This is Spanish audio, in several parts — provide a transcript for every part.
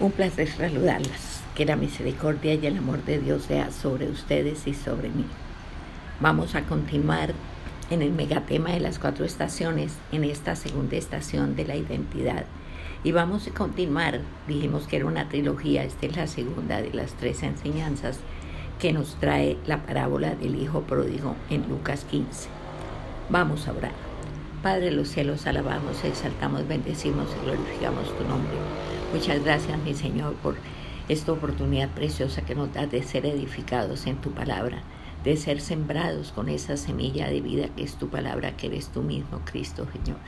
Un placer saludarlas. Que la misericordia y el amor de Dios sea sobre ustedes y sobre mí. Vamos a continuar en el megatema de las cuatro estaciones, en esta segunda estación de la identidad. Y vamos a continuar, dijimos que era una trilogía, esta es la segunda de las tres enseñanzas que nos trae la parábola del Hijo Pródigo en Lucas 15. Vamos a orar. Padre de los cielos, alabamos, exaltamos, bendecimos y glorificamos tu nombre. Muchas gracias, mi Señor, por esta oportunidad preciosa que nos das de ser edificados en tu palabra, de ser sembrados con esa semilla de vida que es tu palabra, que eres tú mismo, Cristo, Señor.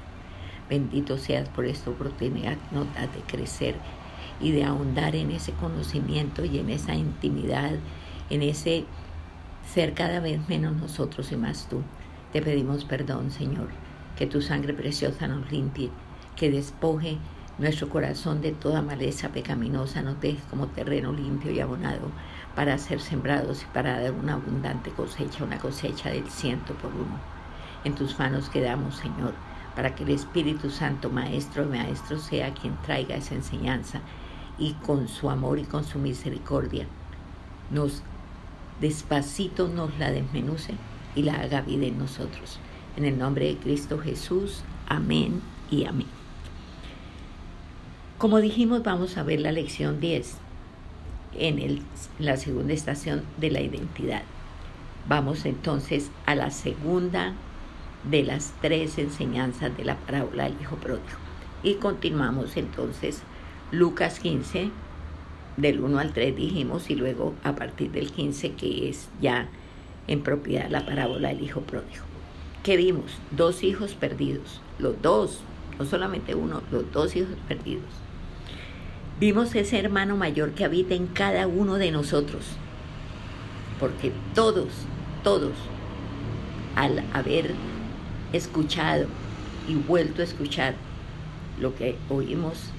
Bendito seas por esta oportunidad que nos das de crecer y de ahondar en ese conocimiento y en esa intimidad, en ese ser cada vez menos nosotros y más tú. Te pedimos perdón, Señor, que tu sangre preciosa nos limpie, que despoje nuestro corazón de toda maleza pecaminosa nos deje como terreno limpio y abonado para ser sembrados y para dar una abundante cosecha, una cosecha del ciento por uno. En tus manos quedamos, Señor, para que el Espíritu Santo, Maestro y Maestro, sea quien traiga esa enseñanza y con su amor y con su misericordia nos despacito nos la desmenuce y la haga vida en nosotros. En el nombre de Cristo Jesús, amén y amén. Como dijimos, vamos a ver la lección 10 en el, la segunda estación de la identidad. Vamos entonces a la segunda de las tres enseñanzas de la parábola del Hijo Pródigo. Y continuamos entonces Lucas 15, del 1 al 3 dijimos, y luego a partir del 15 que es ya en propiedad la parábola del Hijo Pródigo. ¿Qué vimos? Dos hijos perdidos, los dos, no solamente uno, los dos hijos perdidos Vimos ese hermano mayor que habita en cada uno de nosotros, porque todos, todos, al haber escuchado y vuelto a escuchar lo que oímos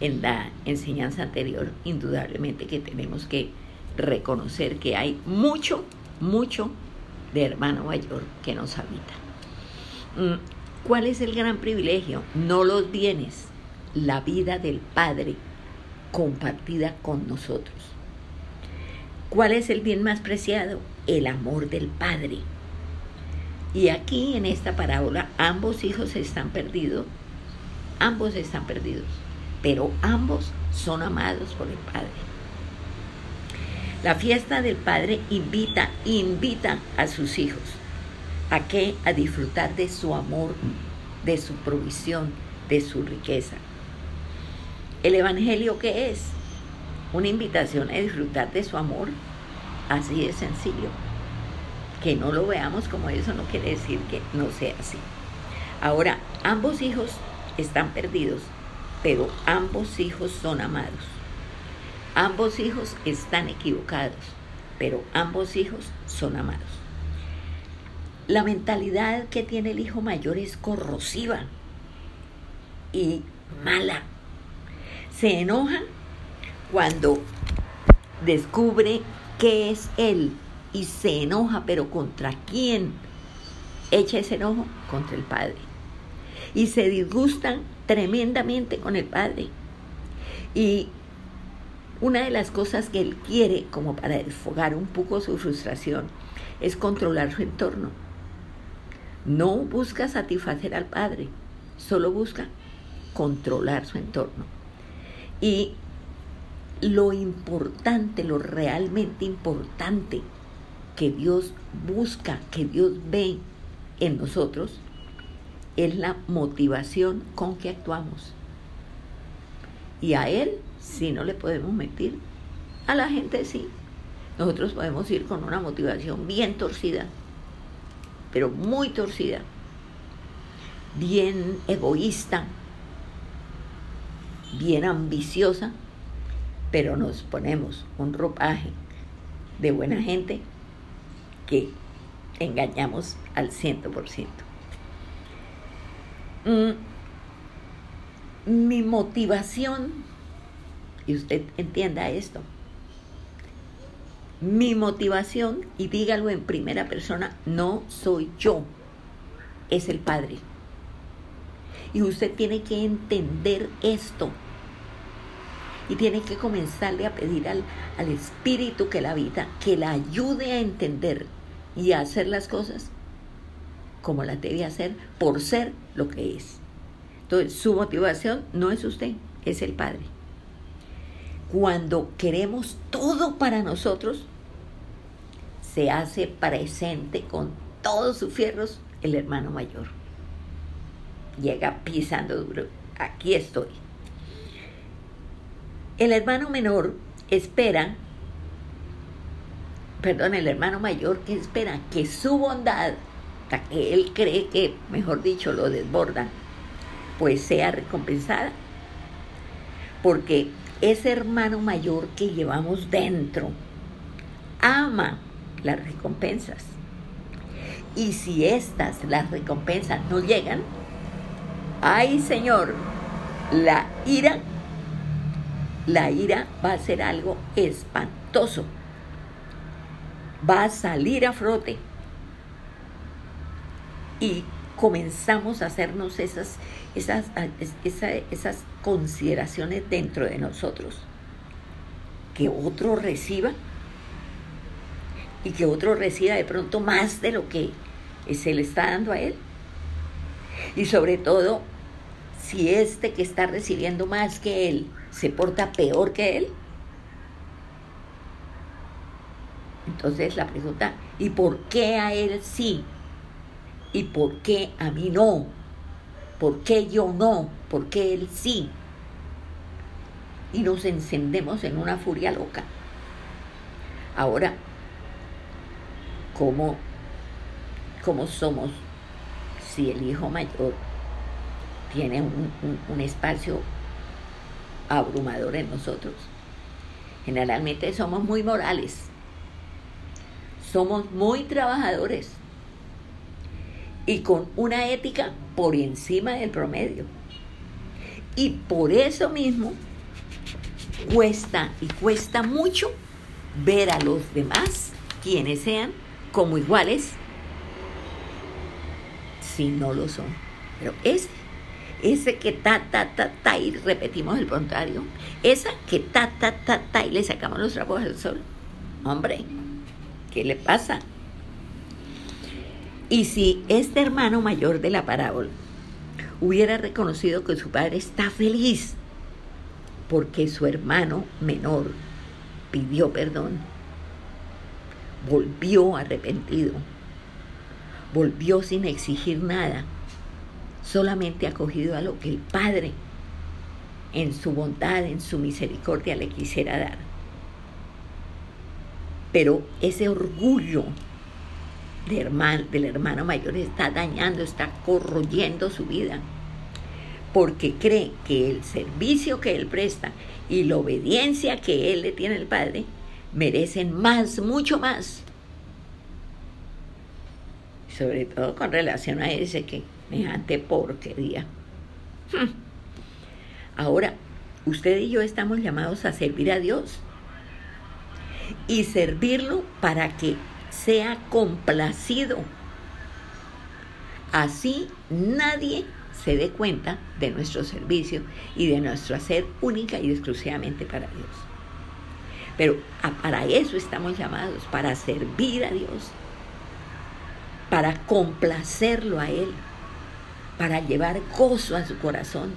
en la enseñanza anterior, indudablemente que tenemos que reconocer que hay mucho, mucho de hermano mayor que nos habita. Mm, ¿Cuál es el gran privilegio? No los bienes, la vida del Padre compartida con nosotros. ¿Cuál es el bien más preciado? El amor del Padre. Y aquí en esta parábola ambos hijos están perdidos, ambos están perdidos, pero ambos son amados por el Padre. La fiesta del Padre invita, invita a sus hijos a que a disfrutar de su amor, de su provisión, de su riqueza. ¿El Evangelio qué es? Una invitación a disfrutar de su amor. Así de sencillo. Que no lo veamos como eso no quiere decir que no sea así. Ahora, ambos hijos están perdidos, pero ambos hijos son amados. Ambos hijos están equivocados, pero ambos hijos son amados. La mentalidad que tiene el hijo mayor es corrosiva y mala se enoja cuando descubre qué es él y se enoja, pero ¿contra quién? Echa ese enojo contra el Padre. Y se disgustan tremendamente con el Padre. Y una de las cosas que él quiere, como para desfogar un poco su frustración, es controlar su entorno. No busca satisfacer al Padre, solo busca controlar su entorno. Y lo importante, lo realmente importante que Dios busca, que Dios ve en nosotros, es la motivación con que actuamos. Y a Él sí no le podemos mentir, a la gente sí. Nosotros podemos ir con una motivación bien torcida, pero muy torcida, bien egoísta, bien ambiciosa, pero nos ponemos un ropaje de buena gente que engañamos al ciento por ciento. Mm, mi motivación, y usted entienda esto, mi motivación, y dígalo en primera persona, no soy yo, es el Padre. Y usted tiene que entender esto y tiene que comenzarle a pedir al, al espíritu que la habita, que la ayude a entender y a hacer las cosas como las debe hacer por ser lo que es. Entonces, su motivación no es usted, es el Padre. Cuando queremos todo para nosotros, se hace presente con todos sus fierros el hermano mayor. Llega pisando duro. Aquí estoy. El hermano menor espera, perdón, el hermano mayor que espera que su bondad, que él cree que, mejor dicho, lo desborda, pues sea recompensada. Porque ese hermano mayor que llevamos dentro ama las recompensas. Y si estas, las recompensas, no llegan, ay Señor, la ira, la ira va a ser algo espantoso. Va a salir a frote. Y comenzamos a hacernos esas, esas, esas, consideraciones dentro de nosotros. Que otro reciba y que otro reciba de pronto más de lo que se le está dando a él. Y sobre todo, si este que está recibiendo más que él se porta peor que él. Entonces la pregunta, ¿y por qué a él sí ¿Y por qué a mí no? ¿Por qué yo no? ¿Por qué él sí? Y nos encendemos en una furia loca. Ahora, ¿cómo, cómo somos si el hijo mayor tiene un, un espacio abrumador en nosotros? Generalmente somos muy morales, somos muy trabajadores y con una ética por encima del promedio. Y por eso mismo cuesta y cuesta mucho ver a los demás, quienes sean, como iguales, si no lo son. Pero ese, ese que ta, ta, ta, ta, y repetimos el contrario, esa que ta, ta, ta, ta, y le sacamos los trapos al sol. Hombre, ¿qué le pasa? Y si este hermano mayor de la parábola hubiera reconocido que su padre está feliz porque su hermano menor pidió perdón, volvió arrepentido, volvió sin exigir nada, solamente acogido a lo que el Padre en su bondad, en su misericordia le quisiera dar. Pero ese orgullo del hermano mayor está dañando, está corroyendo su vida, porque cree que el servicio que él presta y la obediencia que él le tiene al Padre merecen más, mucho más. Sobre todo con relación a ese que me porquería. Hmm. Ahora, usted y yo estamos llamados a servir a Dios y servirlo para que sea complacido. Así nadie se dé cuenta de nuestro servicio y de nuestro hacer única y exclusivamente para Dios. Pero para eso estamos llamados, para servir a Dios, para complacerlo a Él, para llevar gozo a su corazón.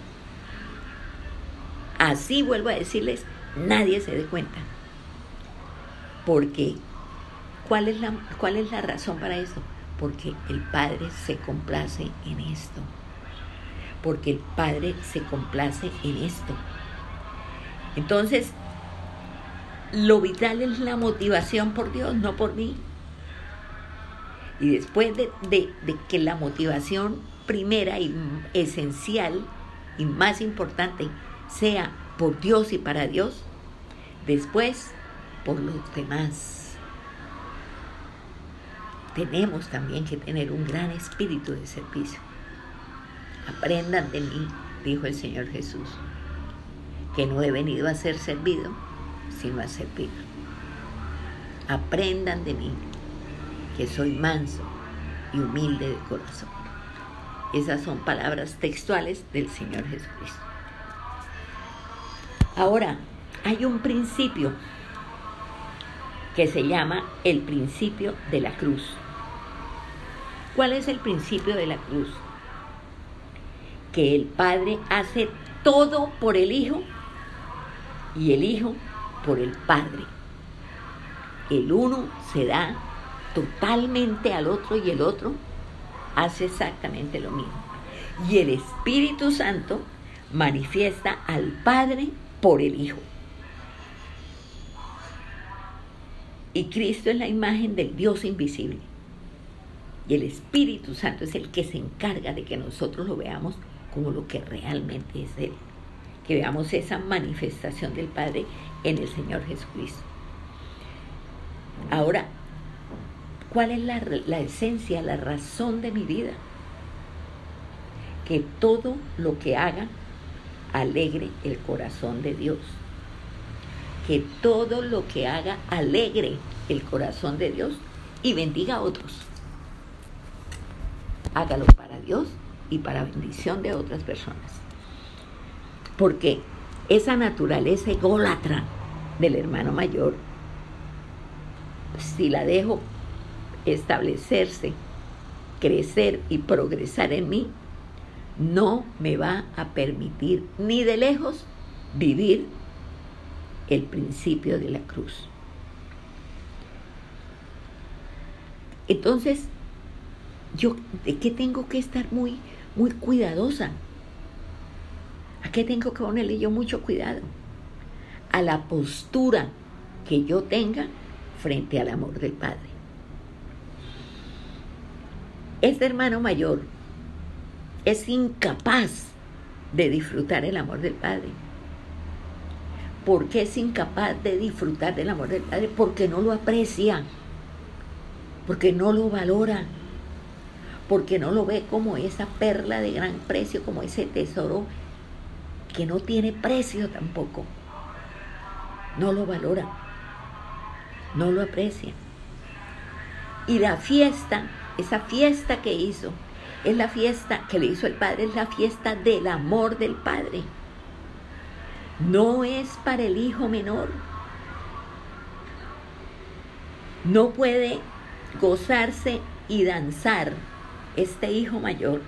Así vuelvo a decirles, nadie se dé cuenta. Porque ¿Cuál es, la, ¿Cuál es la razón para esto? Porque el Padre se complace en esto. Porque el Padre se complace en esto. Entonces, lo vital es la motivación por Dios, no por mí. Y después de, de, que la motivación primera y esencial y más importante sea por Dios y para Dios, después por los demás tenemos también que tener un gran espíritu de servicio. Aprendan de mí, dijo el Señor Jesús, que no he venido a ser servido, sino a servir. Aprendan de mí, que soy manso y humilde de corazón. Esas son palabras textuales del Señor Jesucristo. Ahora, hay un principio que se llama el principio de la cruz. ¿Cuál es el principio de la cruz? Que el Padre hace todo por el Hijo y el Hijo por el Padre. El uno se da totalmente al otro y el otro hace exactamente lo mismo. Y el Espíritu Santo manifiesta al Padre por el Hijo. Y Cristo es la imagen del Dios invisible. Y el Espíritu Santo es el que se encarga de que nosotros lo veamos como lo que realmente es Él. Que veamos esa manifestación del Padre en el Señor Jesucristo. Ahora, ¿cuál es la, esencia, la razón de mi vida? Que todo lo que haga alegre el corazón de Dios. Que todo lo que haga alegre el corazón de Dios y bendiga a otros. Hágalo para Dios y para bendición de otras personas. Porque esa naturaleza ególatra del hermano mayor, si la dejo establecerse, crecer y progresar en mí, no me va a permitir ni de lejos vivir el principio de la cruz. Entonces, yo de qué tengo que estar muy muy cuidadosa. ¿A qué tengo que ponerle yo mucho cuidado? A la postura que yo tenga frente al amor del Padre. Este hermano mayor es incapaz de disfrutar el amor del Padre. ¿Por qué es incapaz de disfrutar del amor del Padre? Porque no lo aprecia, porque no lo valora, porque no lo ve como esa perla de gran precio, como ese tesoro que no tiene precio tampoco. No lo valora, no lo aprecia. Y la fiesta, esa fiesta que hizo, es la fiesta que le hizo el Padre, es la fiesta del amor del Padre. No es para el hijo menor. No puede gozarse y danzar este hijo mayor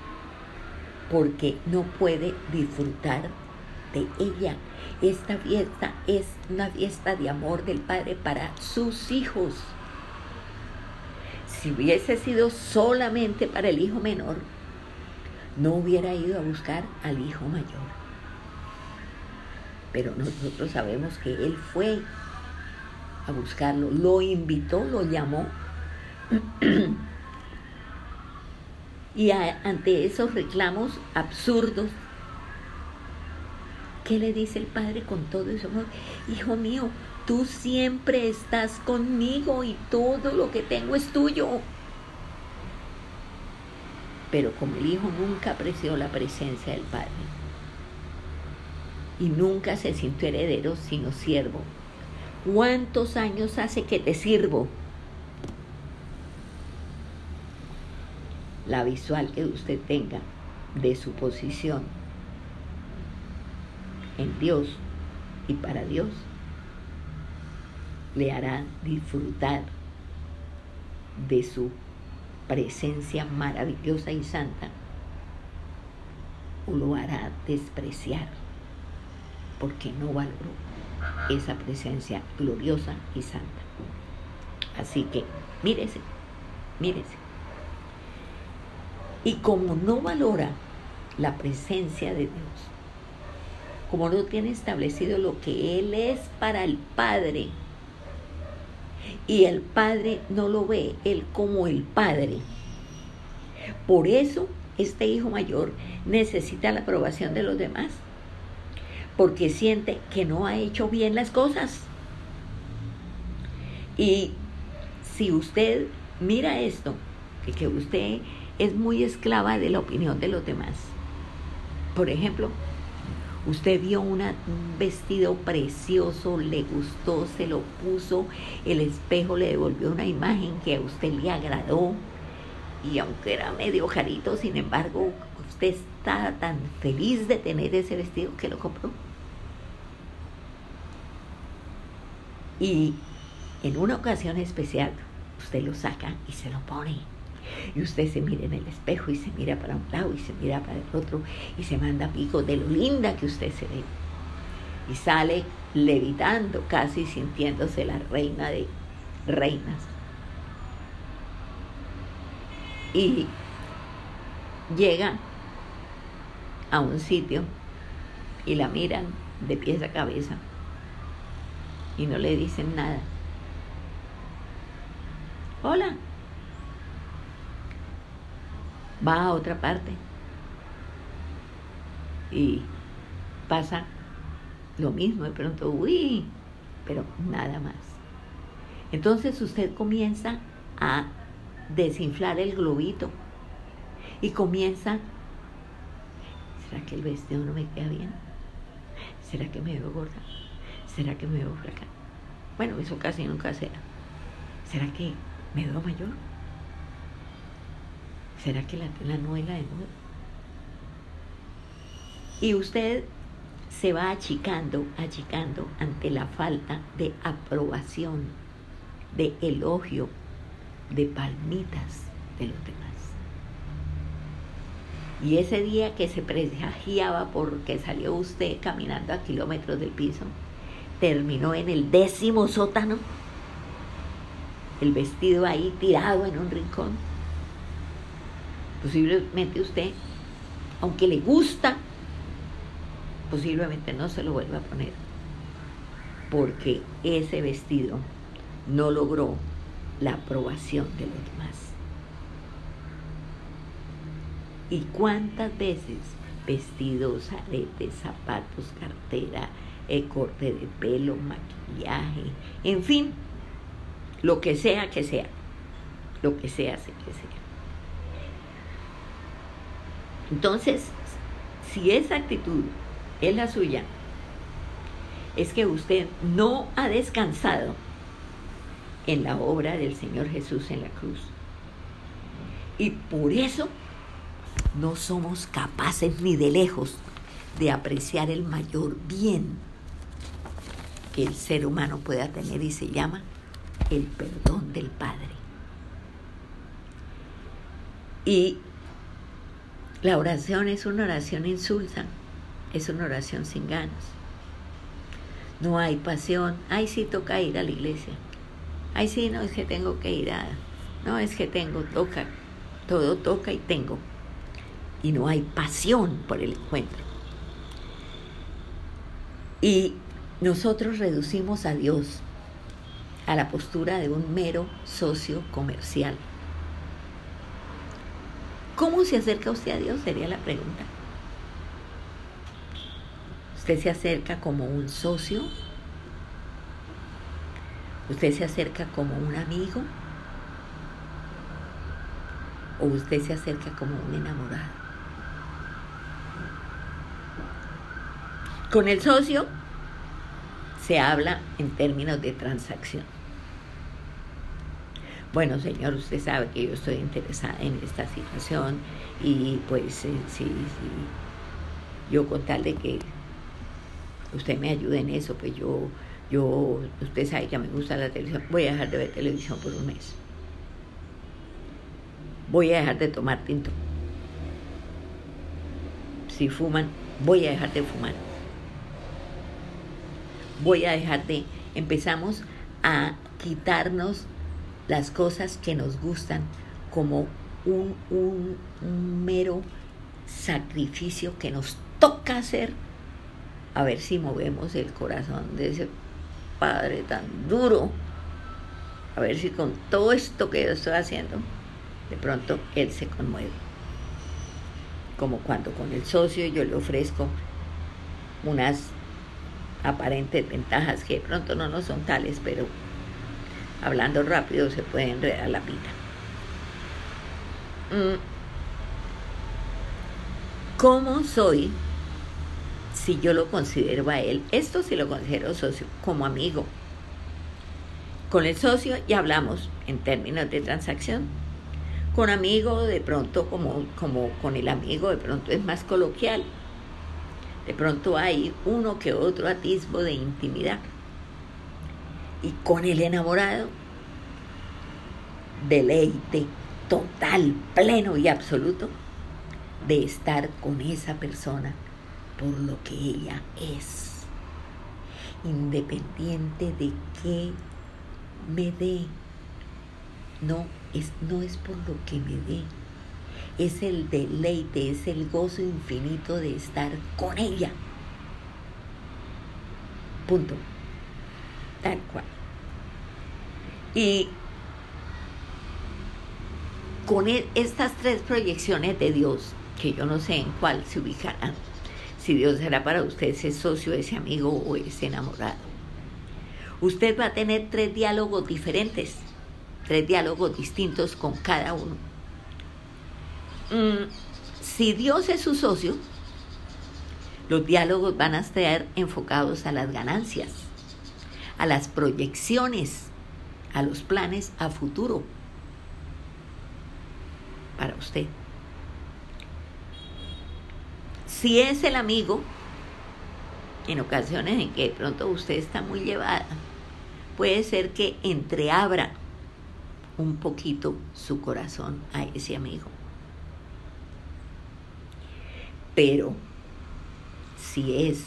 porque no puede disfrutar de ella. Esta fiesta es una fiesta de amor del Padre para sus hijos. Si hubiese sido solamente para el hijo menor, no hubiera ido a buscar al hijo mayor. Pero nosotros sabemos que él fue a buscarlo, lo invitó, lo llamó. y ante esos reclamos absurdos, ¿qué le dice el Padre con todo eso? Hijo mío, Tú siempre estás conmigo y todo lo que tengo es tuyo. Pero como el Hijo nunca apreció la presencia del Padre y nunca se sintió heredero sino siervo, ¿cuántos años hace que te sirvo? La visual que usted tenga de su posición en Dios y para Dios le hará disfrutar de su presencia maravillosa y santa o lo hará despreciar porque no valoró esa presencia gloriosa y santa. Así que mírese, mírese. Y como no valora la presencia de Dios, como no tiene establecido lo que Él es para el Padre, y el Padre no lo ve él como el Padre. Por eso este hijo mayor necesita la aprobación de los demás, porque siente que no ha hecho bien las cosas. Y si usted mira esto, que, usted es muy esclava de la opinión de los demás, por ejemplo, Usted vio un vestido precioso, le gustó, se lo puso, el espejo le devolvió una imagen que a usted le agradó y aunque era medio jarito, sin embargo, usted está tan feliz de tener ese vestido que lo compró. Y en una ocasión especial, usted lo saca y se lo pone. Y usted se mira en el espejo y se mira para un lado y se mira para el otro y se manda pico de lo linda que usted se ve. Y sale levitando, casi sintiéndose la reina de reinas. Y llega a un sitio y la miran de pies a cabeza y no le dicen nada. Hola. Va a otra parte y pasa lo mismo, de pronto, uy, pero nada más. Entonces usted comienza a desinflar el globito y comienza, ¿será que el vestido no me queda bien? ¿Será que me veo gorda? ¿Será que me veo flaca? Bueno, eso casi nunca será. ¿Será que me veo mayor? ¿Será que la tela no de nuevo? Y usted se va achicando, achicando ante la falta de aprobación, de elogio, de palmitas de los demás. Y ese día que se presagiaba porque salió usted caminando a kilómetros del piso, terminó en el décimo sótano, el vestido ahí tirado en un rincón. Posiblemente usted, aunque le gusta, posiblemente no se lo vuelva a poner, porque ese vestido no logró la aprobación de los demás. ¿Y cuántas veces vestidos, aretes, zapatos, cartera, el corte de pelo, maquillaje, en fin, lo que sea que sea, lo que sea que sea. Entonces, si esa actitud es la suya, es que usted no ha descansado en la obra del Señor Jesús en la cruz. Y por eso no somos capaces ni de lejos de apreciar el mayor bien que el ser humano pueda tener y se llama el perdón del Padre. Y la oración es una oración insulsa, es una oración sin ganas. No hay pasión, ay sí toca ir a la iglesia, ay sí no es que tengo que ir a, no es que tengo, toca, todo toca y tengo. Y no hay pasión por el encuentro. Y nosotros reducimos a Dios a la postura de un mero socio comercial. ¿Cómo se acerca usted a Dios? Sería la pregunta. ¿Usted se acerca como un socio? ¿Usted se acerca como un amigo? ¿O usted se acerca como un enamorado? Con el socio se habla en términos de transacción. Bueno, señor, usted sabe que yo estoy interesada en esta situación y pues sí, sí, yo con tal de que usted me ayude en eso, pues yo, yo, usted sabe que me gusta la televisión, voy a dejar de ver televisión por un mes. Voy a dejar de tomar tinto. Si fuman, voy a dejar de fumar voy a dejar de, empezamos a quitarnos las cosas que nos gustan como un, un, mero sacrificio que nos toca hacer, a ver si movemos el corazón de ese Padre tan duro, a ver si con todo esto que yo estoy haciendo, de pronto Él se conmueve. Como cuando con el socio yo le ofrezco unas aparentes ventajas que de pronto no nos son tales, pero hablando rápido se puede enredar la vida. Mm. ¿Cómo soy si yo lo considero a él? Esto si lo considero socio, como amigo. Con el socio ya hablamos en términos de transacción. Con amigo de pronto como, como con el amigo de pronto es más coloquial de pronto hay uno que otro atisbo de intimidad. Y con el enamorado, deleite total, pleno y absoluto de estar con esa persona por lo que ella es, independiente de que me dé. No es, no es por lo que me dé, es el deleite, es el gozo infinito de estar con ella. Punto. Tal cual. Y con e, estas tres proyecciones de Dios, que yo no sé en cuál se ubicarán, si Dios será para usted ese socio, ese amigo o ese enamorado, usted va a tener tres diálogos diferentes, tres diálogos distintos con cada uno. Mm, si Dios es su socio, los diálogos van a estar enfocados a las ganancias, a las proyecciones, a los planes a futuro para usted. Si es el amigo, en ocasiones en que de pronto usted está muy llevada, puede ser que entreabra un poquito su corazón a ese amigo. Pero si es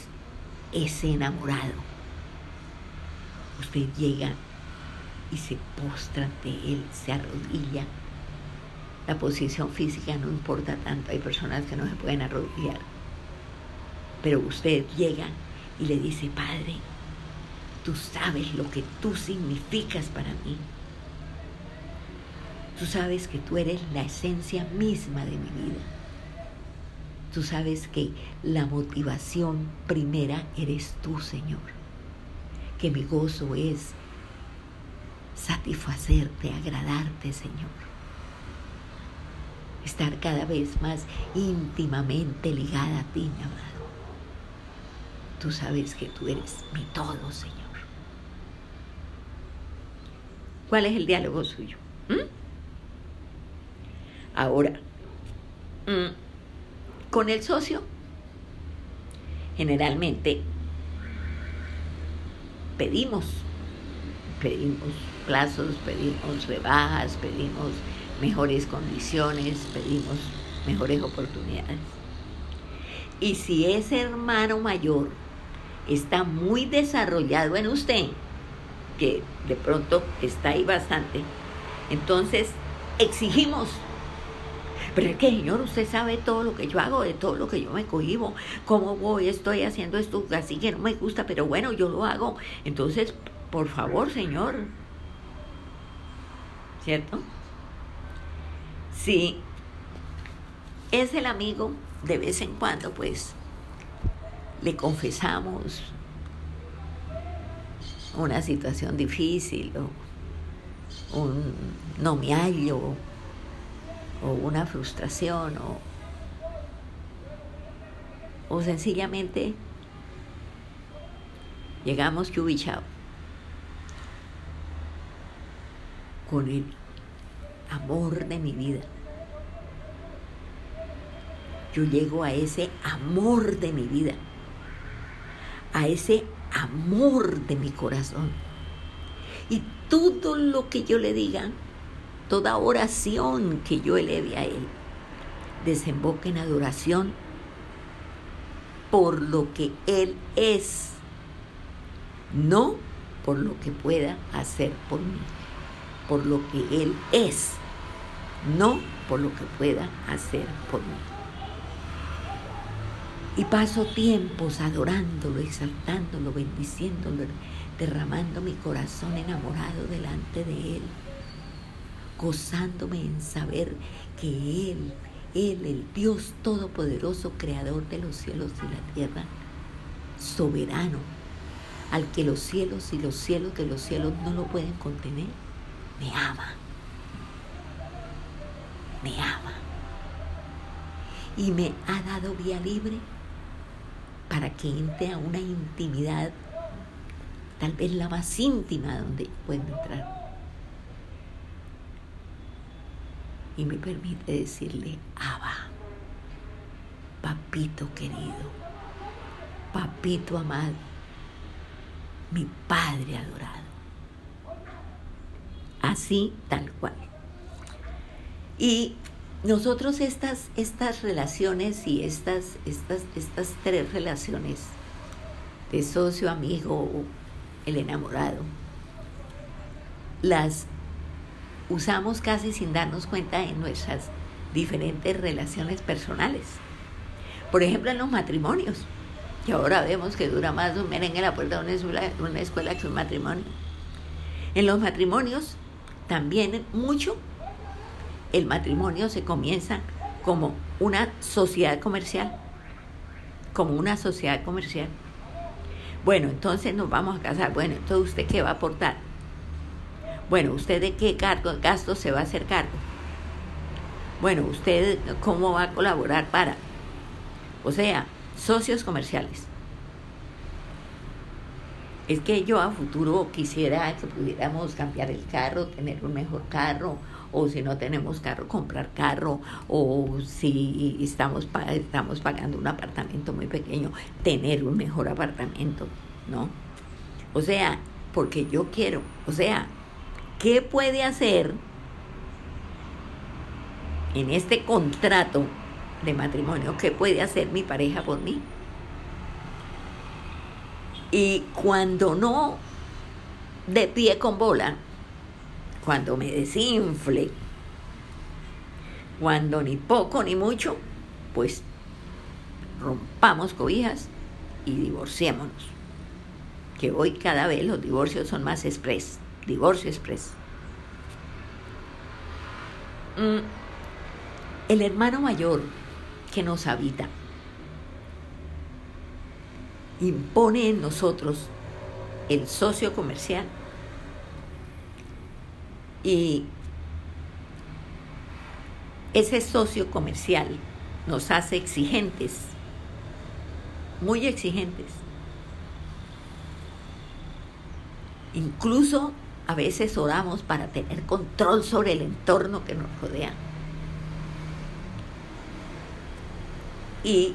ese enamorado, usted llega y se postra ante él, se arrodilla. La posición física no importa tanto, hay personas que no se pueden arrodillar. Pero usted llega y le dice, Padre, tú sabes lo que tú significas para mí. Tú sabes que tú eres la esencia misma de mi vida. Tú sabes que la motivación primera eres tú, Señor. Que mi gozo es satisfacerte, agradarte, Señor. Estar cada vez más íntimamente ligada a ti, mi amado. Tú sabes que tú eres mi todo, Señor. ¿Cuál es el diálogo suyo? ¿Mm? Ahora, mm, con el socio, generalmente pedimos, pedimos plazos, pedimos rebajas, pedimos mejores condiciones, pedimos mejores oportunidades. Y si ese hermano mayor está muy desarrollado en usted, que de pronto está ahí bastante, entonces exigimos pero es que, Señor, usted sabe todo lo que yo hago, de todo lo que yo me cohibo, cómo voy, estoy haciendo esto así que no me gusta, pero bueno, yo lo hago. Entonces, por favor, Señor. ¿Cierto? Si es el amigo, de vez en cuando, pues, le confesamos una situación difícil o un no me hallo o una frustración o, o sencillamente llegamos chubichao con el amor de mi vida. Yo llego a ese amor de mi vida, a ese amor de mi corazón. Y todo lo que yo le diga toda oración que yo eleve a Él desemboque en adoración por lo que Él es, no por lo que pueda hacer por mí, por lo que Él es, no por lo que pueda hacer por mí. Y paso tiempos adorándolo, exaltándolo, bendiciéndolo, derramando mi corazón enamorado delante de Él gozándome en saber que Él, Él, el Dios Todopoderoso, Creador de los cielos y la tierra, soberano, al que los cielos y los cielos de los cielos no lo pueden contener, me ama. Me ama. Y me ha dado vía libre para que entre a una intimidad, tal vez la más íntima donde puedo entrar y me permite decirle, Abba, papito querido, papito amado, mi Padre adorado. así tal cual. Y nosotros estas, estas relaciones y estas, estas, estas tres relaciones de socio, amigo, el enamorado, las usamos casi sin darnos cuenta en nuestras diferentes relaciones personales. Por ejemplo, en los matrimonios, que ahora vemos que dura más un merengue en la puerta de una escuela que un matrimonio. En los matrimonios también mucho el matrimonio se comienza como una sociedad comercial, como una sociedad comercial. Bueno, entonces nos vamos a casar. Bueno, entonces usted qué va a aportar? Bueno, ¿usted de qué cargo, gastos se va a hacer cargo? Bueno, ¿usted cómo va a colaborar para? O sea, socios comerciales. Es que yo a futuro quisiera que pudiéramos cambiar el carro, tener un mejor carro, o si no tenemos carro, comprar carro, o si estamos, estamos pagando un apartamento muy pequeño, tener un mejor apartamento, ¿no? O sea, porque yo quiero, o sea, ¿qué puede hacer en este contrato de matrimonio? ¿Qué puede hacer mi pareja por mí? Y cuando no de pie con bola, cuando me desinfle, cuando ni poco ni mucho, pues rompamos cobijas y divorciémonos. Que hoy cada vez los divorcios son más express, divorcio express. Mm, el hermano mayor que nos habita impone en nosotros el socio comercial y ese socio comercial nos hace exigentes, muy exigentes. Incluso a veces oramos para tener control sobre el entorno que nos rodea. Y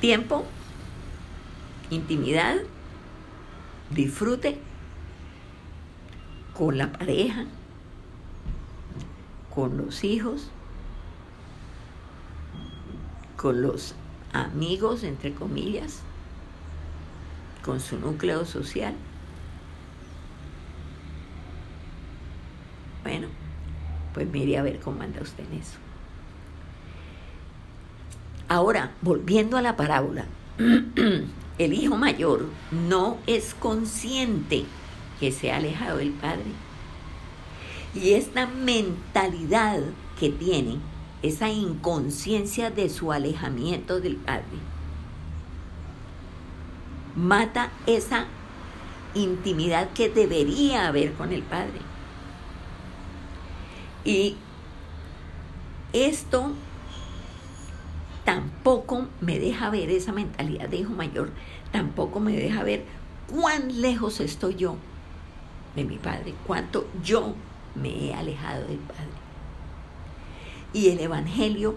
tiempo intimidad, disfrute con la pareja, con los hijos, con los amigos, entre comillas, con su núcleo social. Bueno, pues mire a ver cómo anda usted en eso. Ahora, volviendo a la parábola, el hijo mayor no es consciente que se ha alejado del padre. Y esta mentalidad que tiene, esa inconsciencia de su alejamiento del padre, mata esa intimidad que debería haber con el padre. Y esto tampoco me deja ver esa mentalidad de hijo mayor, tampoco me deja ver cuán lejos estoy yo de mi padre, cuánto yo me he alejado del padre. Y el Evangelio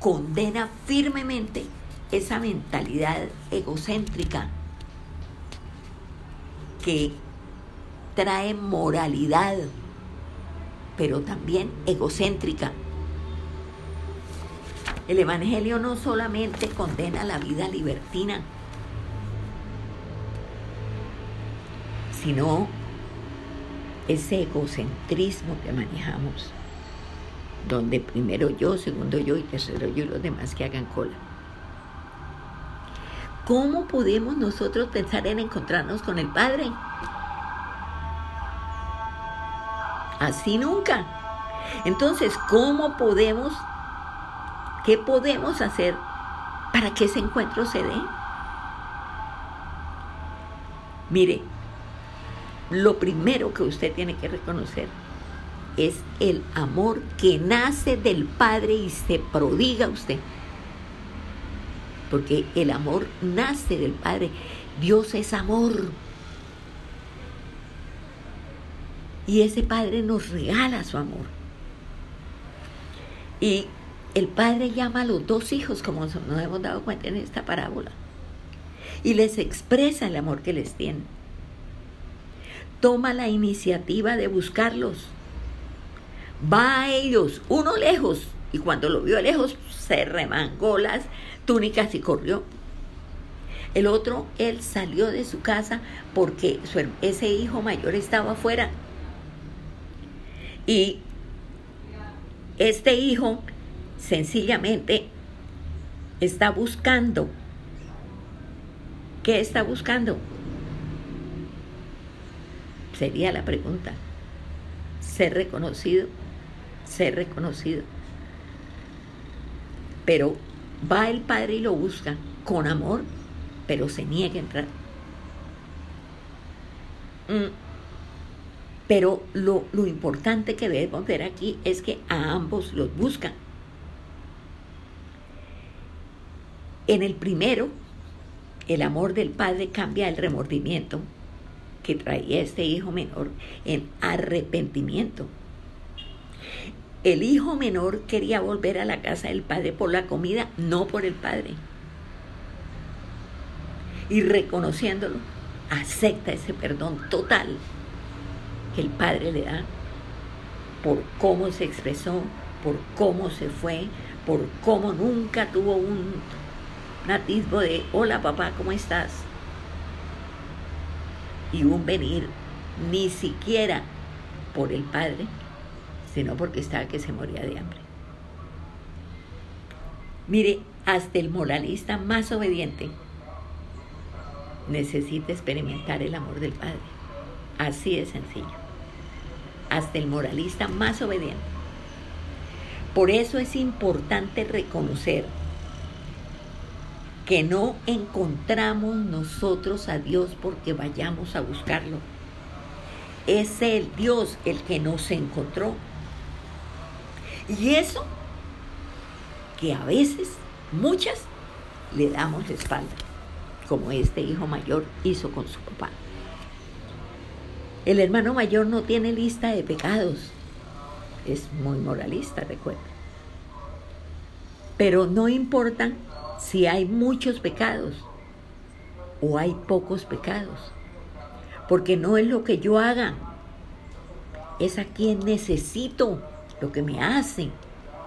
condena firmemente esa mentalidad egocéntrica que trae moralidad, pero también egocéntrica el Evangelio no solamente condena la vida libertina, sino ese egocentrismo que manejamos, donde primero yo, segundo yo y tercero yo y los demás que hagan cola. ¿Cómo podemos nosotros pensar en encontrarnos con el Padre? Así nunca. Entonces, ¿cómo podemos ¿Qué podemos hacer para que ese encuentro se dé? Mire, lo primero que usted tiene que reconocer es el amor que nace del Padre y se prodiga a usted. Porque el amor nace del Padre. Dios es amor. Y ese Padre nos regala su amor. Y el padre llama a los dos hijos, como nos hemos dado cuenta en esta parábola, y les expresa el amor que les tiene. toma la iniciativa de buscarlos. Va a ellos, uno lejos, y cuando lo vio lejos se remangó las túnicas y corrió. El otro, él salió de su casa porque ese hijo mayor estaba afuera. Y este hijo sencillamente está buscando. ¿Qué está buscando? Sería la pregunta. Ser reconocido, ser reconocido. Pero va el padre y lo busca con amor, pero se niega a entrar. Mm. Pero lo, lo importante que debemos ver aquí es que a ambos los buscan. En el primero, el amor del padre cambia el remordimiento que traía este hijo menor en arrepentimiento. El hijo menor quería volver a la casa del padre por la comida, no por el padre. Y reconociéndolo, acepta ese perdón total que el padre le da por cómo se expresó, por cómo se fue, por cómo nunca tuvo un, atisbo de, hola papá, ¿cómo estás? Y un venir ni siquiera por el padre, sino porque estaba que se moría de hambre. Mire, hasta el moralista más obediente necesita experimentar el amor del Padre. Así de sencillo. Hasta el moralista más obediente. Por eso es importante reconocer que no encontramos nosotros a Dios porque vayamos a buscarlo. Es el Dios el que nos encontró. Y eso que a veces, muchas, le damos la espalda, como este hijo mayor hizo con su papá. El hermano mayor no tiene lista de pecados, es muy moralista, recuerda. Pero no importa si hay muchos pecados o hay pocos pecados, porque no es lo que yo haga, es a quien necesito lo que me hace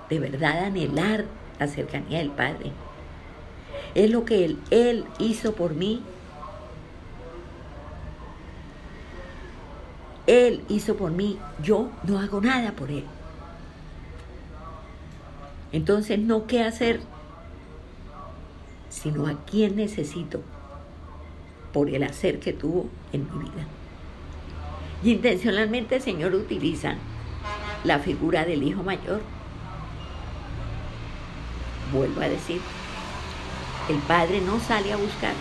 de verdad anhelar la cercanía del Padre. Es lo que Él, él hizo por mí. Él hizo por mí, yo no hago nada por Él. Entonces, no qué hacer, sino a quién necesito por el hacer que tuvo en mi vida. Y intencionalmente el Señor utiliza la figura del hijo mayor. Vuelvo a decir, el padre no sale a buscar.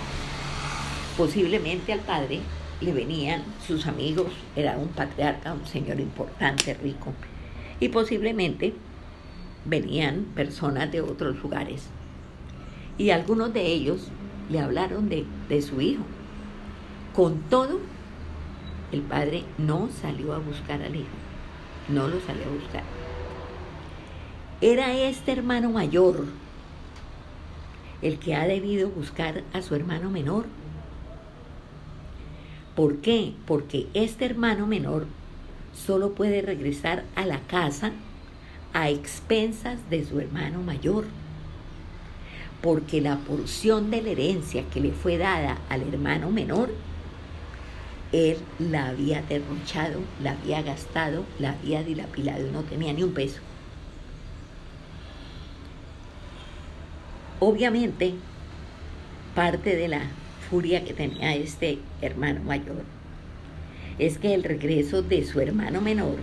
Posiblemente al padre le venían sus amigos, era un patriarca, un señor importante, rico, y posiblemente venían personas de otros lugares. Y algunos de ellos le hablaron de, de su hijo. Con todo, el padre no salió a buscar al hijo no lo salió a buscar. Era este hermano mayor el que ha debido buscar a su hermano menor. ¿Por qué? Porque este hermano menor solo puede regresar a la casa a expensas de su hermano mayor. Porque la porción de la herencia que le fue dada al hermano menor él la había derrochado, la había gastado, la había dilapilado y no tenía ni un peso. Obviamente, parte de la furia que tenía este hermano mayor es que el regreso de su hermano menor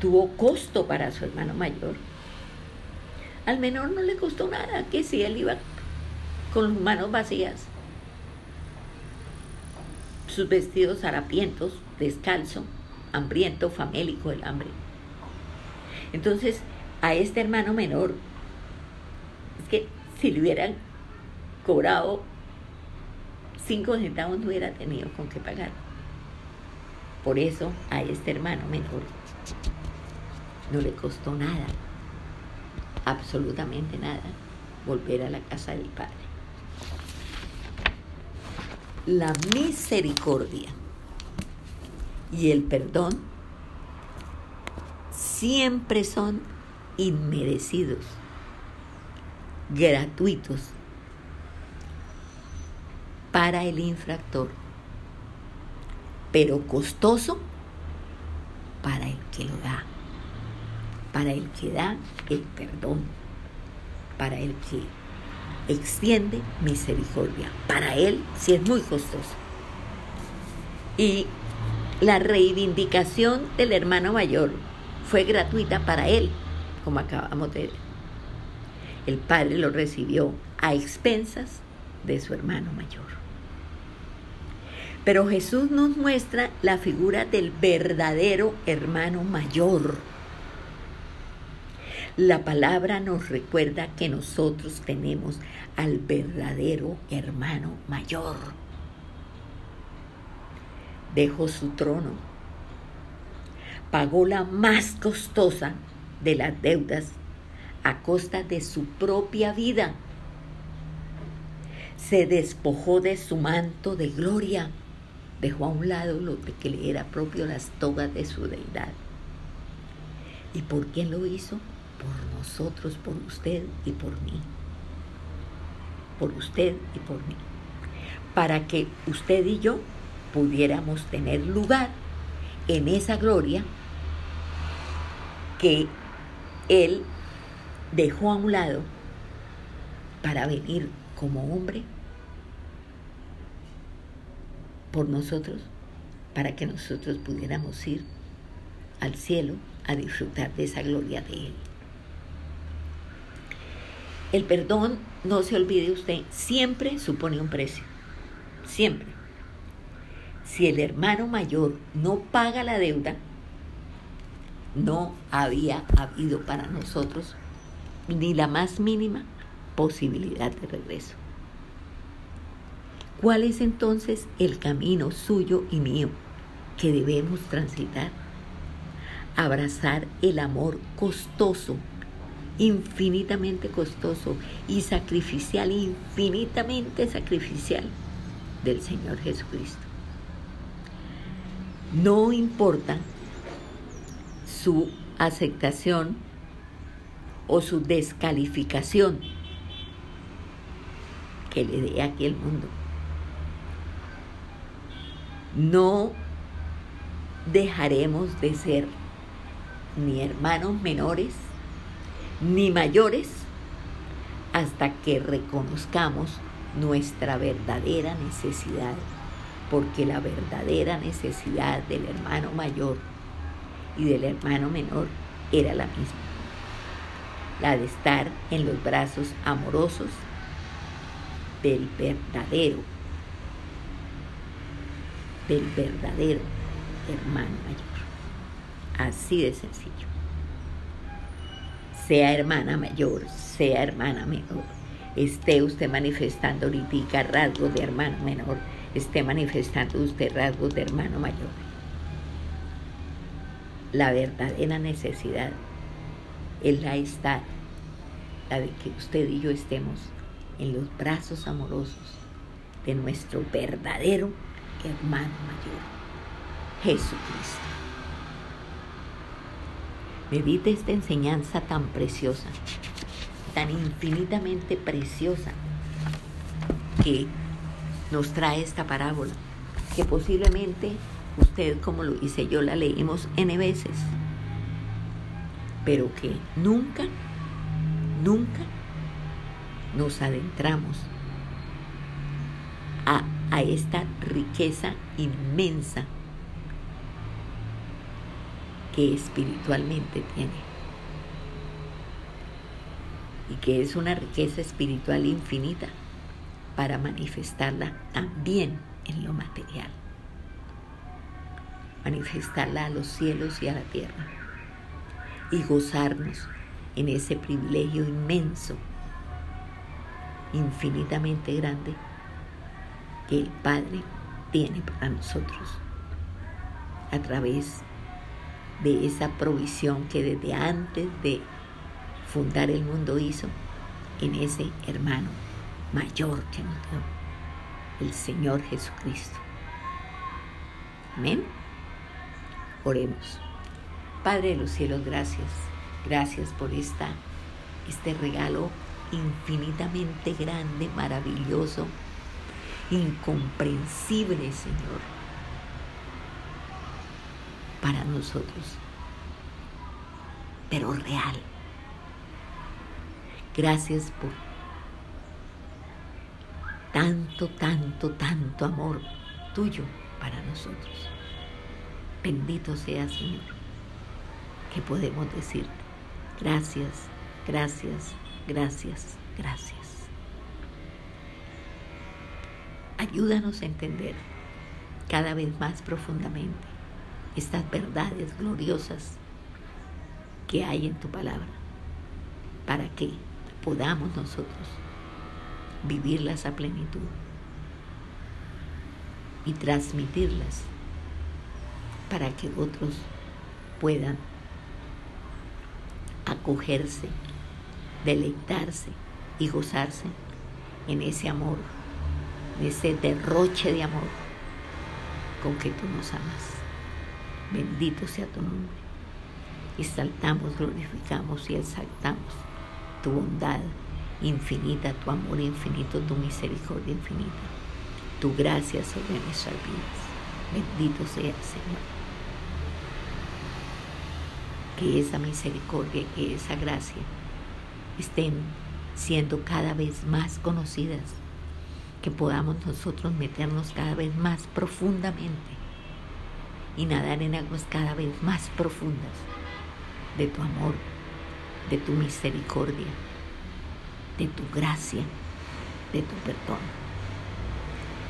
tuvo costo para su hermano mayor. Al menor no le costó nada, que si él iba con manos vacías sus vestidos harapientos, descalzo, hambriento, famélico del hambre. Entonces, a este hermano menor, es que si le hubieran cobrado cinco centavos no hubiera tenido con qué pagar. Por eso a este hermano menor no le costó nada, absolutamente nada, volver a la casa del Padre la misericordia y el perdón siempre son inmerecidos, gratuitos para el infractor, pero costoso para el que lo da, para el que da el perdón, para el que extiende misericordia. Para él sí es muy costoso. Y la reivindicación del hermano mayor fue gratuita para él, como acabamos de ver. El padre lo recibió a expensas de su hermano mayor. Pero Jesús nos muestra la figura del verdadero hermano mayor. La palabra nos recuerda que nosotros tenemos al verdadero hermano mayor. Dejó su trono, pagó la más costosa de las deudas a costa de su propia vida. Se despojó de su manto de gloria, dejó a un lado lo que le era propio las togas de su deidad. ¿Y por quién lo hizo? Por nosotros, por usted y por mí. Por usted y por mí. Para que usted y yo pudiéramos tener lugar en esa gloria que Él dejó a un lado para venir como hombre por nosotros, para que nosotros pudiéramos ir al cielo a disfrutar de esa gloria de Él. El perdón, no se olvide usted, siempre supone un precio, siempre. Si el hermano mayor no paga la deuda, no había habido para nosotros ni la más mínima posibilidad de regreso. ¿Cuál es entonces el camino suyo y mío que debemos transitar? Abrazar el amor costoso, infinitamente costoso y sacrificial, infinitamente sacrificial del Señor Jesucristo. No importa su aceptación o su descalificación que le dé aquí el mundo. No dejaremos de ser ni hermanos menores ni mayores hasta que reconozcamos nuestra verdadera necesidad, porque la verdadera necesidad del hermano mayor y del hermano menor era la misma, la de estar en los brazos amorosos del verdadero, del verdadero hermano mayor. Así de sencillo. Sea hermana mayor, sea hermana menor, esté usted manifestando ahorita rasgos de hermano menor, esté manifestando usted rasgos de hermano mayor la verdadera necesidad es la estar, la de que usted y yo estemos en los brazos amorosos de nuestro verdadero hermano mayor, Jesucristo. Medite esta enseñanza tan preciosa, tan infinitamente preciosa que nos trae esta parábola, que posiblemente usted como lo hice yo, la leímos N veces, pero que nunca, nunca nos adentramos a, a esta riqueza inmensa que espiritualmente tiene. Y que es una riqueza espiritual infinita para manifestarla también en lo material manifestarla a los cielos y a la tierra y gozarnos en ese privilegio inmenso, infinitamente grande que el Padre tiene para nosotros a través de esa provisión que desde antes de fundar el mundo hizo en ese hermano mayor que nos dio, el Señor Jesucristo. Amén. Oremos. Padre de los cielos, gracias. Gracias por esta, este regalo infinitamente grande, maravilloso, incomprensible, Señor, para nosotros, pero real. Gracias por tanto, tanto, tanto amor tuyo para nosotros. Bendito sea, Señor, que podemos decir gracias, gracias, gracias, gracias. Ayúdanos a entender cada vez más profundamente estas verdades gloriosas que hay en tu palabra, para que podamos nosotros vivirlas a plenitud y transmitirlas para que otros puedan acogerse, deleitarse y gozarse en ese amor, en ese derroche de amor con que tú nos amas. Bendito sea tu nombre. Exaltamos, glorificamos y exaltamos tu bondad infinita, tu amor infinito, tu misericordia infinita, tu gracia sobre nuestras vidas. Bendito sea Señor. Que esa misericordia, que esa gracia estén siendo cada vez más conocidas, que podamos nosotros meternos cada vez más profundamente y nadar en aguas cada vez más profundas de tu amor, de tu misericordia, de tu gracia, de tu perdón.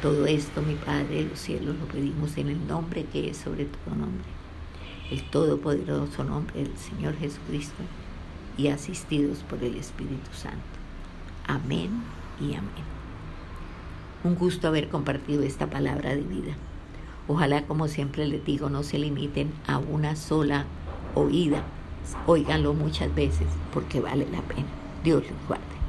Todo esto, mi Padre de los cielos, lo pedimos en el nombre que es sobre todo nombre, el todopoderoso nombre del Señor Jesucristo y asistidos por el Espíritu Santo. Amén y amén. Un gusto haber compartido esta palabra de vida. Ojalá, como siempre les digo, no se limiten a una sola oída. Óiganlo muchas veces porque vale la pena. Dios los guarde.